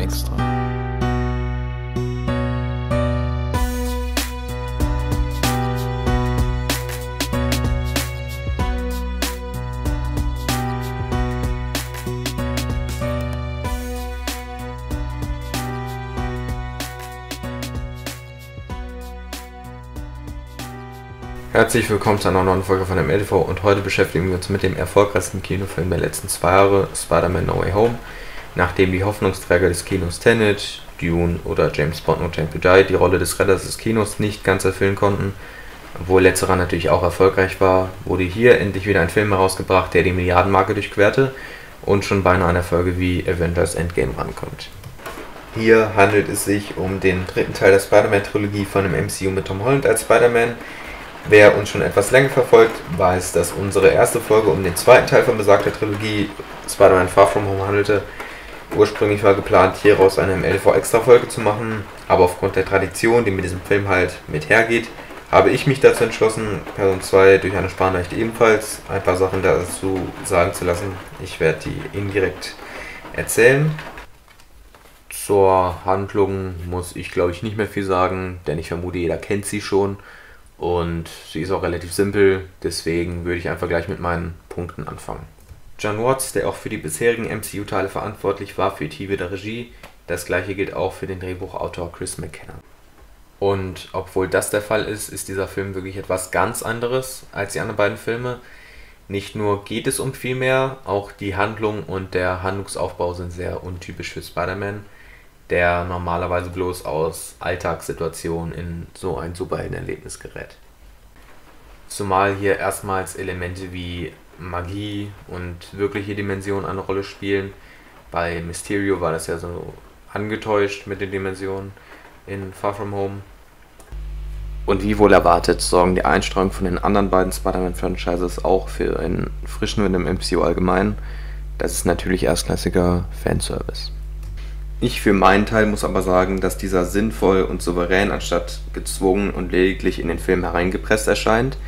extra. Herzlich willkommen zu einer neuen Folge von dem LTV und heute beschäftigen wir uns mit dem erfolgreichsten Kinofilm der letzten zwei Jahre, Spider-Man No Way Home. Nachdem die Hoffnungsträger des Kinos Tenet, Dune oder James Bond No Time to Die die Rolle des Retters des Kinos nicht ganz erfüllen konnten, obwohl letzterer natürlich auch erfolgreich war, wurde hier endlich wieder ein Film herausgebracht, der die Milliardenmarke durchquerte und schon beinahe an Erfolge wie Avengers Endgame rankommt. Hier handelt es sich um den dritten Teil der Spider-Man-Trilogie von dem MCU mit Tom Holland als Spider-Man Wer uns schon etwas länger verfolgt, weiß, dass unsere erste Folge um den zweiten Teil von besagter Trilogie Spider-Man Far From Home handelte. Ursprünglich war geplant, hieraus eine MLV-Extra-Folge zu machen, aber aufgrund der Tradition, die mit diesem Film halt mit hergeht, habe ich mich dazu entschlossen, Person 2 durch eine Sparnachricht ebenfalls ein paar Sachen dazu sagen zu lassen. Ich werde die indirekt erzählen. Zur Handlung muss ich glaube ich nicht mehr viel sagen, denn ich vermute, jeder kennt sie schon. Und sie ist auch relativ simpel, deswegen würde ich einfach gleich mit meinen Punkten anfangen. John Watts, der auch für die bisherigen MCU-Teile verantwortlich war, für die der Regie. Das gleiche gilt auch für den Drehbuchautor Chris McKenna. Und obwohl das der Fall ist, ist dieser Film wirklich etwas ganz anderes als die anderen beiden Filme. Nicht nur geht es um viel mehr, auch die Handlung und der Handlungsaufbau sind sehr untypisch für Spider-Man der normalerweise bloß aus Alltagssituationen in so ein Superheldenerlebnis gerät. Zumal hier erstmals Elemente wie Magie und wirkliche Dimensionen eine Rolle spielen. Bei Mysterio war das ja so angetäuscht mit den Dimensionen in Far From Home. Und wie wohl erwartet, sorgen die Einstreuung von den anderen beiden Spider-Man-Franchises auch für einen frischen Wind im MCU allgemein. Das ist natürlich erstklassiger Fanservice. Ich für meinen Teil muss aber sagen, dass dieser sinnvoll und souverän anstatt gezwungen und lediglich in den Film hereingepresst erscheint.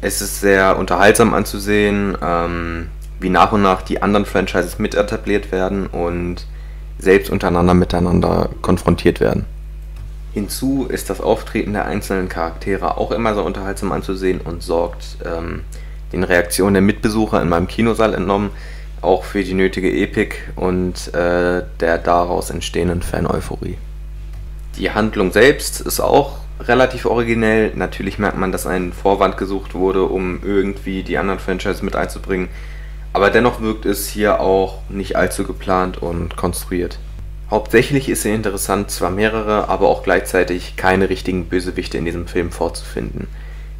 Es ist sehr unterhaltsam anzusehen, ähm, wie nach und nach die anderen Franchises mit etabliert werden und selbst untereinander miteinander konfrontiert werden. Hinzu ist das Auftreten der einzelnen Charaktere auch immer so unterhaltsam anzusehen und sorgt ähm, den Reaktionen der Mitbesucher in meinem Kinosaal entnommen auch für die nötige Epik und äh, der daraus entstehenden Fan-Euphorie. Die Handlung selbst ist auch relativ originell. Natürlich merkt man, dass ein Vorwand gesucht wurde, um irgendwie die anderen Franchises mit einzubringen. Aber dennoch wirkt es hier auch nicht allzu geplant und konstruiert. Hauptsächlich ist es interessant, zwar mehrere, aber auch gleichzeitig keine richtigen Bösewichte in diesem Film vorzufinden.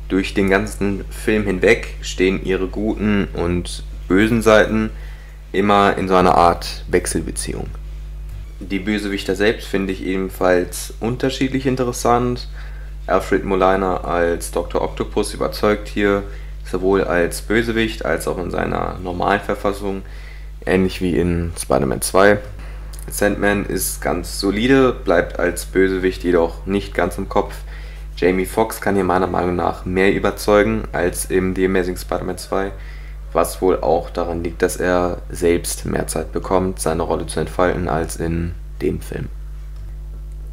Durch den ganzen Film hinweg stehen ihre guten und bösen Seiten immer in so einer Art Wechselbeziehung. Die Bösewichter selbst finde ich ebenfalls unterschiedlich interessant. Alfred Molina als Dr. Octopus überzeugt hier sowohl als Bösewicht als auch in seiner normalen Verfassung, ähnlich wie in Spider-Man 2. Sandman ist ganz solide, bleibt als Bösewicht jedoch nicht ganz im Kopf. Jamie Foxx kann hier meiner Meinung nach mehr überzeugen als in The Amazing Spider-Man 2 was wohl auch daran liegt, dass er selbst mehr Zeit bekommt, seine Rolle zu entfalten, als in dem Film.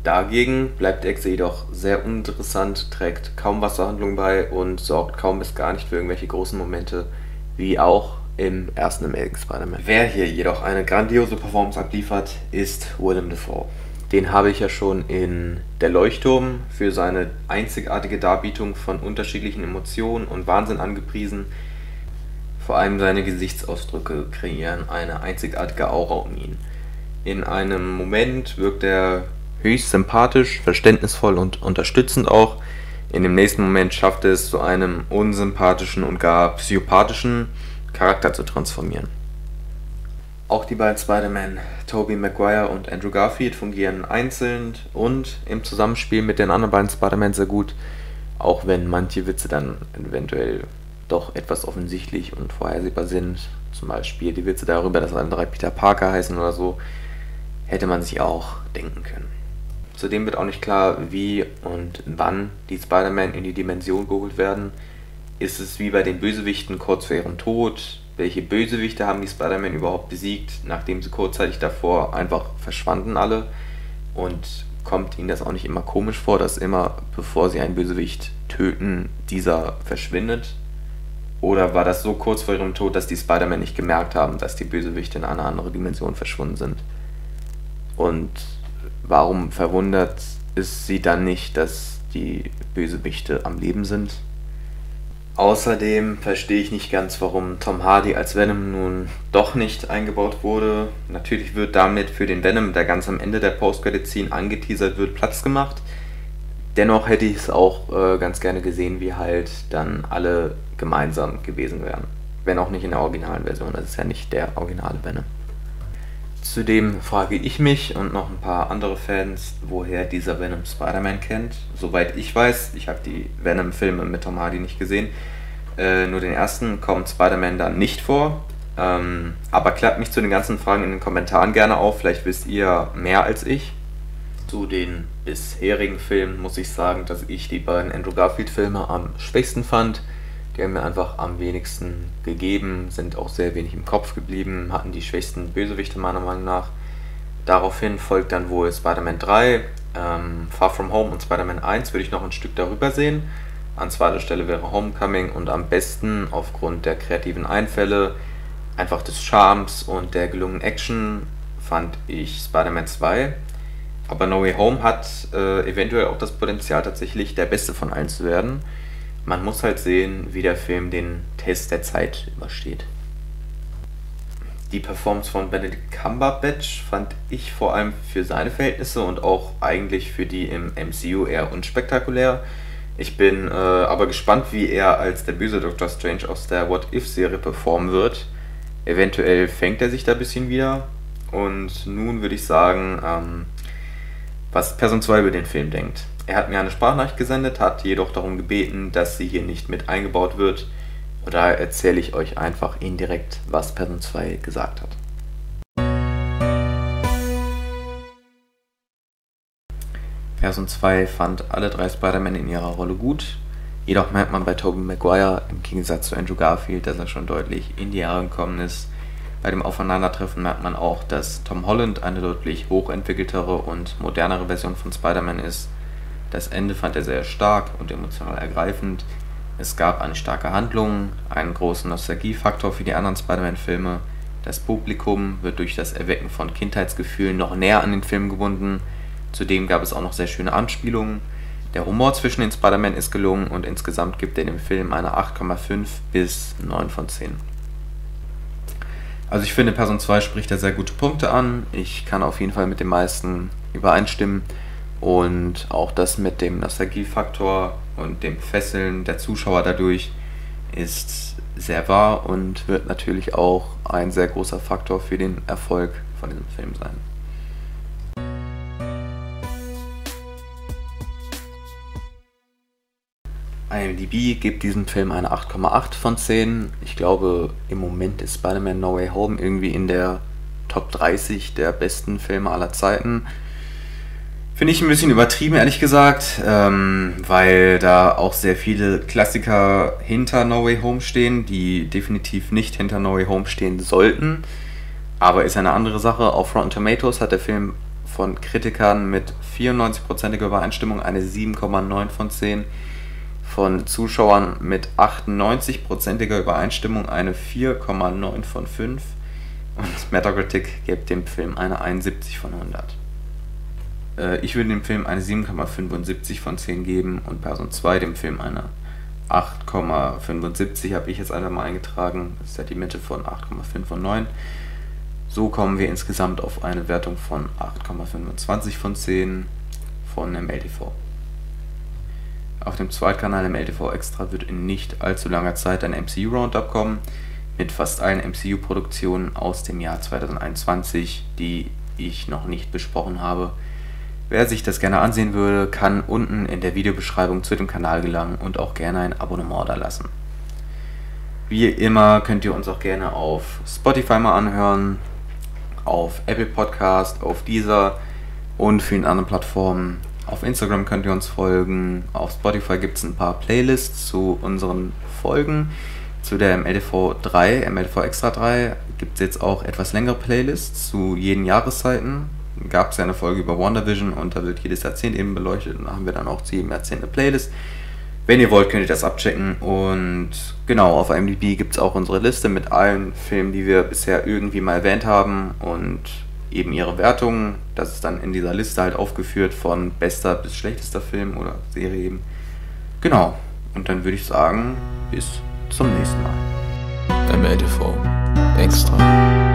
Dagegen bleibt Exe jedoch sehr uninteressant, trägt kaum was zur Handlung bei und sorgt kaum bis gar nicht für irgendwelche großen Momente, wie auch im ersten American Spider-Man. Wer hier jedoch eine grandiose Performance abliefert, ist Willem Dafoe. Den habe ich ja schon in Der Leuchtturm für seine einzigartige Darbietung von unterschiedlichen Emotionen und Wahnsinn angepriesen. Vor allem seine Gesichtsausdrücke kreieren eine einzigartige Aura um ihn. In einem Moment wirkt er höchst sympathisch, verständnisvoll und unterstützend auch. In dem nächsten Moment schafft er es zu einem unsympathischen und gar psychopathischen Charakter zu transformieren. Auch die beiden Spider-Man, Tobey Maguire und Andrew Garfield, fungieren einzeln und im Zusammenspiel mit den anderen beiden Spider-Man sehr gut, auch wenn manche Witze dann eventuell doch etwas offensichtlich und vorhersehbar sind, zum Beispiel die Witze darüber, dass andere Peter Parker heißen oder so, hätte man sich auch denken können. Zudem wird auch nicht klar, wie und wann die Spider-Man in die Dimension geholt werden. Ist es wie bei den Bösewichten kurz vor ihrem Tod, welche Bösewichte haben die Spider-Man überhaupt besiegt, nachdem sie kurzzeitig davor einfach verschwanden alle. Und kommt ihnen das auch nicht immer komisch vor, dass immer, bevor sie einen Bösewicht töten, dieser verschwindet? Oder war das so kurz vor ihrem Tod, dass die Spider-Man nicht gemerkt haben, dass die Bösewichte in eine andere Dimension verschwunden sind? Und warum verwundert es sie dann nicht, dass die Bösewichte am Leben sind? Außerdem verstehe ich nicht ganz, warum Tom Hardy als Venom nun doch nicht eingebaut wurde. Natürlich wird damit für den Venom, der ganz am Ende der Post-Credit-Scene angeteasert wird, Platz gemacht. Dennoch hätte ich es auch äh, ganz gerne gesehen, wie halt dann alle gemeinsam gewesen wären. Wenn auch nicht in der originalen Version, das ist ja nicht der originale Venom. Zudem frage ich mich und noch ein paar andere Fans, woher dieser Venom Spider-Man kennt. Soweit ich weiß, ich habe die Venom-Filme mit Tom Hardy nicht gesehen, äh, nur den ersten kommt Spider-Man da nicht vor. Ähm, aber klappt mich zu den ganzen Fragen in den Kommentaren gerne auf, vielleicht wisst ihr mehr als ich. Zu den bisherigen Filmen muss ich sagen, dass ich die beiden Andrew Garfield-Filme am schwächsten fand. Die haben mir einfach am wenigsten gegeben, sind auch sehr wenig im Kopf geblieben, hatten die schwächsten Bösewichte meiner Meinung nach. Daraufhin folgt dann wohl Spider-Man 3, ähm, Far From Home und Spider-Man 1 würde ich noch ein Stück darüber sehen. An zweiter Stelle wäre Homecoming und am besten aufgrund der kreativen Einfälle, einfach des Charmes und der gelungenen Action fand ich Spider-Man 2. Aber No Way Home hat äh, eventuell auch das Potenzial, tatsächlich der beste von allen zu werden man muss halt sehen, wie der Film den Test der Zeit übersteht. Die Performance von Benedict Cumberbatch fand ich vor allem für seine Verhältnisse und auch eigentlich für die im MCU eher unspektakulär. Ich bin äh, aber gespannt, wie er als der böse Doctor Strange aus der What If-Serie performen wird. Eventuell fängt er sich da ein bisschen wieder. Und nun würde ich sagen, ähm, was Person 2 über den Film denkt. Er hat mir eine Sprachnachricht gesendet, hat jedoch darum gebeten, dass sie hier nicht mit eingebaut wird. Und daher erzähle ich euch einfach indirekt, was Person 2 gesagt hat. Person 2 fand alle drei Spider-Man in ihrer Rolle gut. Jedoch merkt man bei Tobey Maguire im Gegensatz zu Andrew Garfield, dass er schon deutlich in die Jahre gekommen ist. Bei dem Aufeinandertreffen merkt man auch, dass Tom Holland eine deutlich hochentwickeltere und modernere Version von Spider-Man ist das Ende fand er sehr stark und emotional ergreifend. Es gab eine starke Handlung, einen großen Nostalgiefaktor für die anderen Spider-Man-Filme. Das Publikum wird durch das Erwecken von Kindheitsgefühlen noch näher an den Film gebunden. Zudem gab es auch noch sehr schöne Anspielungen. Der Humor zwischen den Spider-Man ist gelungen und insgesamt gibt er dem Film eine 8,5 bis 9 von 10. Also ich finde, Person 2 spricht da sehr gute Punkte an. Ich kann auf jeden Fall mit den meisten übereinstimmen. Und auch das mit dem Nostalgiefaktor und dem Fesseln der Zuschauer dadurch ist sehr wahr und wird natürlich auch ein sehr großer Faktor für den Erfolg von diesem Film sein. IMDb gibt diesem Film eine 8,8 von 10. Ich glaube, im Moment ist Spider-Man No Way Home irgendwie in der Top 30 der besten Filme aller Zeiten. Finde ich ein bisschen übertrieben, ehrlich gesagt, ähm, weil da auch sehr viele Klassiker hinter No Way Home stehen, die definitiv nicht hinter No Way Home stehen sollten. Aber ist eine andere Sache. Auf Rotten Tomatoes hat der Film von Kritikern mit 94%iger Übereinstimmung eine 7,9 von 10. Von Zuschauern mit 98%iger Übereinstimmung eine 4,9 von 5. Und Metacritic gibt dem Film eine 71 von 100. Äh, ich würde dem Film eine 7,75 von 10 geben und Person 2 dem Film eine 8,75 habe ich jetzt einfach mal eingetragen. Das ist ja die Mitte von 8,5 und 9. So kommen wir insgesamt auf eine Wertung von 8,25 von 10 von MLTV. Auf dem Zweitkanal MLTV Extra wird in nicht allzu langer Zeit ein MCU Roundup kommen mit fast allen MCU-Produktionen aus dem Jahr 2021, die ich noch nicht besprochen habe. Wer sich das gerne ansehen würde, kann unten in der Videobeschreibung zu dem Kanal gelangen und auch gerne ein Abonnement da lassen. Wie immer könnt ihr uns auch gerne auf Spotify mal anhören, auf Apple Podcast, auf Deezer und vielen anderen Plattformen. Auf Instagram könnt ihr uns folgen. Auf Spotify gibt es ein paar Playlists zu unseren Folgen. zu der MLTV 3, MLTV Extra 3, gibt es jetzt auch etwas längere Playlists zu jeden Jahreszeiten. Gab es ja eine Folge über WandaVision und da wird jedes Jahrzehnt eben beleuchtet und da haben wir dann auch zu jedem Jahrzehnt eine Playlist. Wenn ihr wollt, könnt ihr das abchecken. Und genau, auf IMDb gibt es auch unsere Liste mit allen Filmen, die wir bisher irgendwie mal erwähnt haben und eben ihre Wertungen. Das ist dann in dieser Liste halt aufgeführt von bester bis schlechtester Film oder Serie eben. Genau. Und dann würde ich sagen, bis zum nächsten Mal. MLTV Extra.